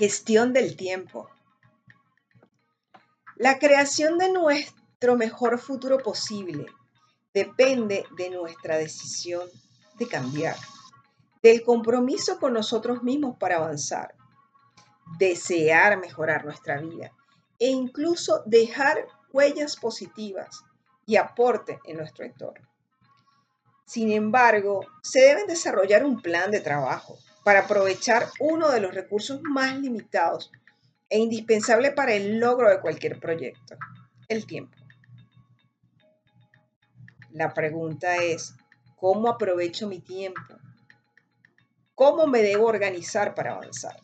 Gestión del tiempo. La creación de nuestro mejor futuro posible depende de nuestra decisión de cambiar, del compromiso con nosotros mismos para avanzar, desear mejorar nuestra vida e incluso dejar huellas positivas y aporte en nuestro entorno. Sin embargo, se debe desarrollar un plan de trabajo para aprovechar uno de los recursos más limitados e indispensable para el logro de cualquier proyecto, el tiempo. La pregunta es, ¿cómo aprovecho mi tiempo? ¿Cómo me debo organizar para avanzar?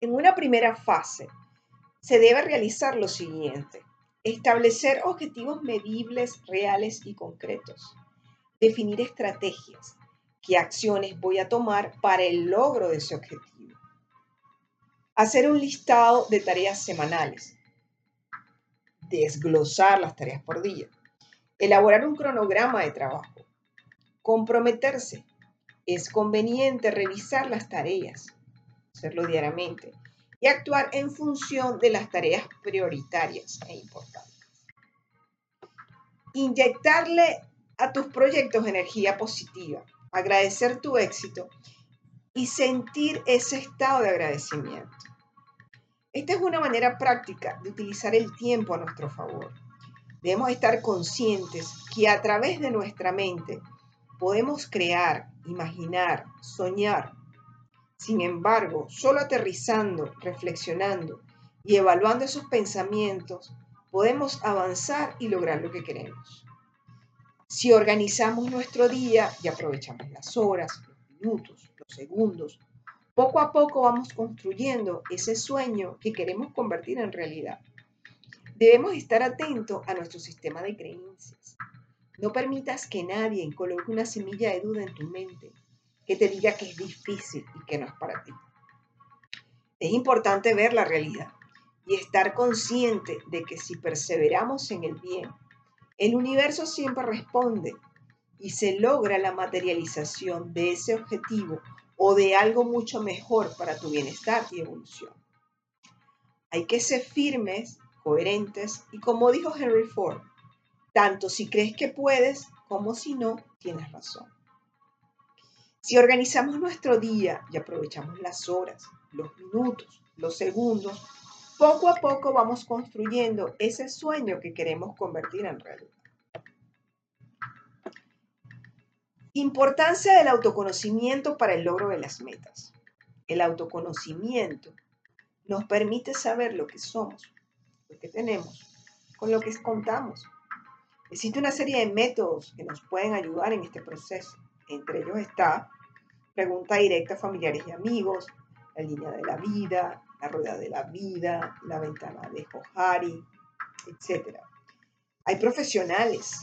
En una primera fase, se debe realizar lo siguiente. Establecer objetivos medibles, reales y concretos. Definir estrategias qué acciones voy a tomar para el logro de ese objetivo. Hacer un listado de tareas semanales. Desglosar las tareas por día. Elaborar un cronograma de trabajo. Comprometerse. Es conveniente revisar las tareas, hacerlo diariamente, y actuar en función de las tareas prioritarias e importantes. Inyectarle a tus proyectos energía positiva agradecer tu éxito y sentir ese estado de agradecimiento. Esta es una manera práctica de utilizar el tiempo a nuestro favor. Debemos estar conscientes que a través de nuestra mente podemos crear, imaginar, soñar. Sin embargo, solo aterrizando, reflexionando y evaluando esos pensamientos, podemos avanzar y lograr lo que queremos. Si organizamos nuestro día y aprovechamos las horas, los minutos, los segundos, poco a poco vamos construyendo ese sueño que queremos convertir en realidad. Debemos estar atentos a nuestro sistema de creencias. No permitas que nadie coloque una semilla de duda en tu mente que te diga que es difícil y que no es para ti. Es importante ver la realidad y estar consciente de que si perseveramos en el bien, el universo siempre responde y se logra la materialización de ese objetivo o de algo mucho mejor para tu bienestar y evolución. Hay que ser firmes, coherentes y como dijo Henry Ford, tanto si crees que puedes como si no, tienes razón. Si organizamos nuestro día y aprovechamos las horas, los minutos, los segundos, poco a poco vamos construyendo ese sueño que queremos convertir en realidad. Importancia del autoconocimiento para el logro de las metas. El autoconocimiento nos permite saber lo que somos, lo que tenemos, con lo que contamos. Existe una serie de métodos que nos pueden ayudar en este proceso. Entre ellos está pregunta directa a familiares y amigos, la línea de la vida, la rueda de la vida, la ventana de Johari, etc. Hay profesionales,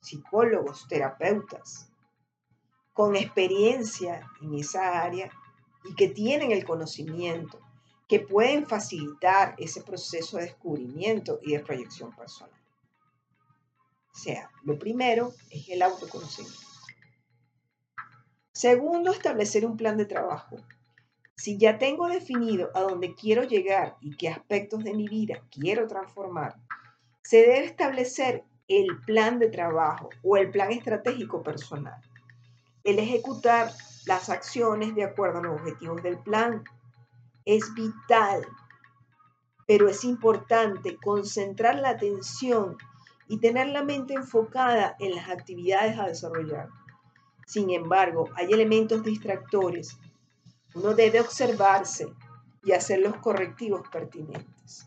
psicólogos, terapeutas, con experiencia en esa área y que tienen el conocimiento, que pueden facilitar ese proceso de descubrimiento y de proyección personal. O sea, lo primero es el autoconocimiento. Segundo, establecer un plan de trabajo si ya tengo definido a dónde quiero llegar y qué aspectos de mi vida quiero transformar, se debe establecer el plan de trabajo o el plan estratégico personal. El ejecutar las acciones de acuerdo a los objetivos del plan es vital, pero es importante concentrar la atención y tener la mente enfocada en las actividades a desarrollar. Sin embargo, hay elementos distractores uno debe observarse y hacer los correctivos pertinentes.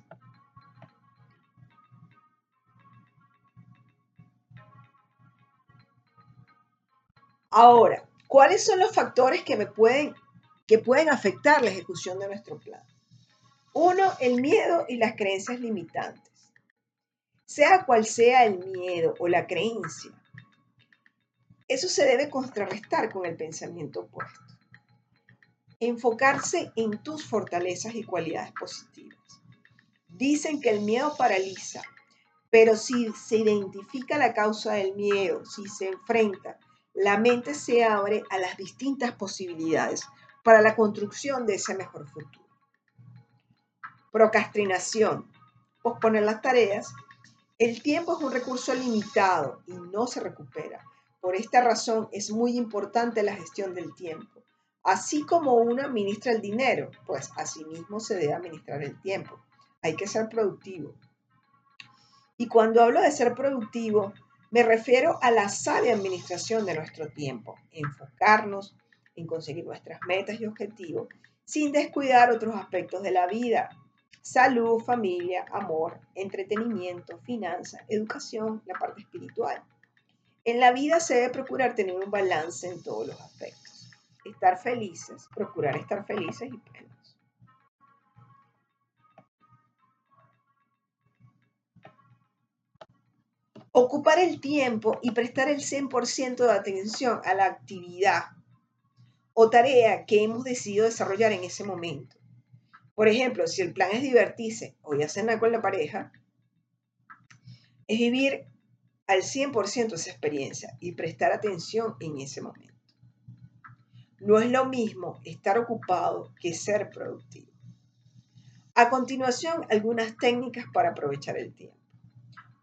Ahora, ¿cuáles son los factores que, me pueden, que pueden afectar la ejecución de nuestro plan? Uno, el miedo y las creencias limitantes. Sea cual sea el miedo o la creencia, eso se debe contrarrestar con el pensamiento opuesto. Enfocarse en tus fortalezas y cualidades positivas. Dicen que el miedo paraliza, pero si se identifica la causa del miedo, si se enfrenta, la mente se abre a las distintas posibilidades para la construcción de ese mejor futuro. Procrastinación, posponer las tareas. El tiempo es un recurso limitado y no se recupera. Por esta razón es muy importante la gestión del tiempo. Así como uno administra el dinero, pues asimismo se debe administrar el tiempo. Hay que ser productivo. Y cuando hablo de ser productivo, me refiero a la sabia administración de nuestro tiempo, enfocarnos en conseguir nuestras metas y objetivos sin descuidar otros aspectos de la vida, salud, familia, amor, entretenimiento, finanzas, educación, la parte espiritual. En la vida se debe procurar tener un balance en todos los aspectos. Estar felices, procurar estar felices y plenos. Ocupar el tiempo y prestar el 100% de atención a la actividad o tarea que hemos decidido desarrollar en ese momento. Por ejemplo, si el plan es divertirse o ir a con la pareja, es vivir al 100% esa experiencia y prestar atención en ese momento. No es lo mismo estar ocupado que ser productivo. A continuación, algunas técnicas para aprovechar el tiempo.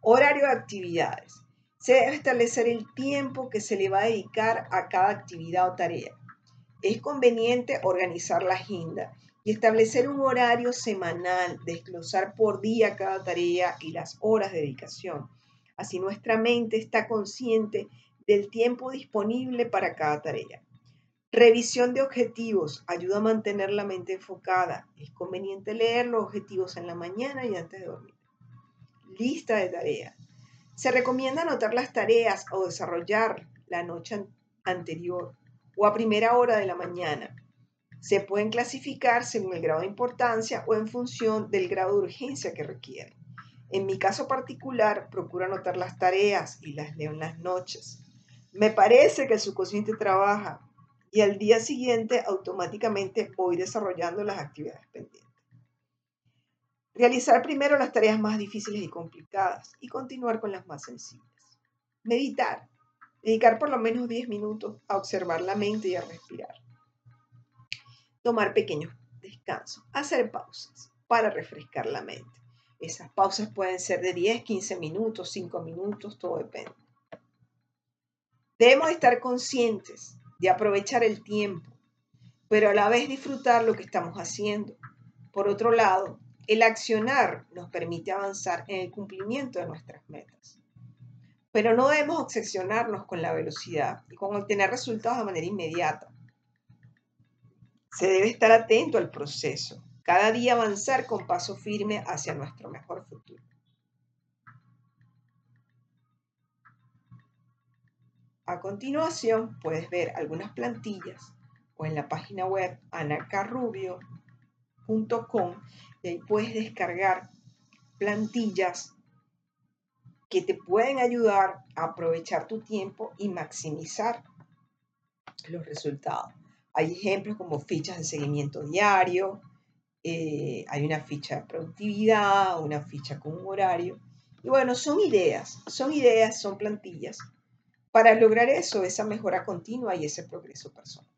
Horario de actividades. Se debe establecer el tiempo que se le va a dedicar a cada actividad o tarea. Es conveniente organizar la agenda y establecer un horario semanal, desglosar por día cada tarea y las horas de dedicación. Así nuestra mente está consciente del tiempo disponible para cada tarea. Revisión de objetivos ayuda a mantener la mente enfocada. Es conveniente leer los objetivos en la mañana y antes de dormir lista de tareas. Se recomienda anotar las tareas o desarrollar la noche anterior o a primera hora de la mañana. Se pueden clasificar según el grado de importancia o en función del grado de urgencia que requieren. En mi caso particular, procuro anotar las tareas y las leo en las noches. Me parece que el subconsciente trabaja y al día siguiente automáticamente voy desarrollando las actividades pendientes. Realizar primero las tareas más difíciles y complicadas y continuar con las más sencillas. Meditar. Dedicar por lo menos 10 minutos a observar la mente y a respirar. Tomar pequeños descansos. Hacer pausas para refrescar la mente. Esas pausas pueden ser de 10, 15 minutos, 5 minutos, todo depende. Debemos estar conscientes de aprovechar el tiempo, pero a la vez disfrutar lo que estamos haciendo. Por otro lado, el accionar nos permite avanzar en el cumplimiento de nuestras metas. Pero no debemos obsesionarnos con la velocidad y con obtener resultados de manera inmediata. Se debe estar atento al proceso, cada día avanzar con paso firme hacia nuestro mejor futuro. A continuación puedes ver algunas plantillas o en la página web anacarrubio.com y ahí puedes descargar plantillas que te pueden ayudar a aprovechar tu tiempo y maximizar los resultados. Hay ejemplos como fichas de seguimiento diario, eh, hay una ficha de productividad, una ficha con un horario. Y bueno, son ideas, son ideas, son plantillas para lograr eso, esa mejora continua y ese progreso personal.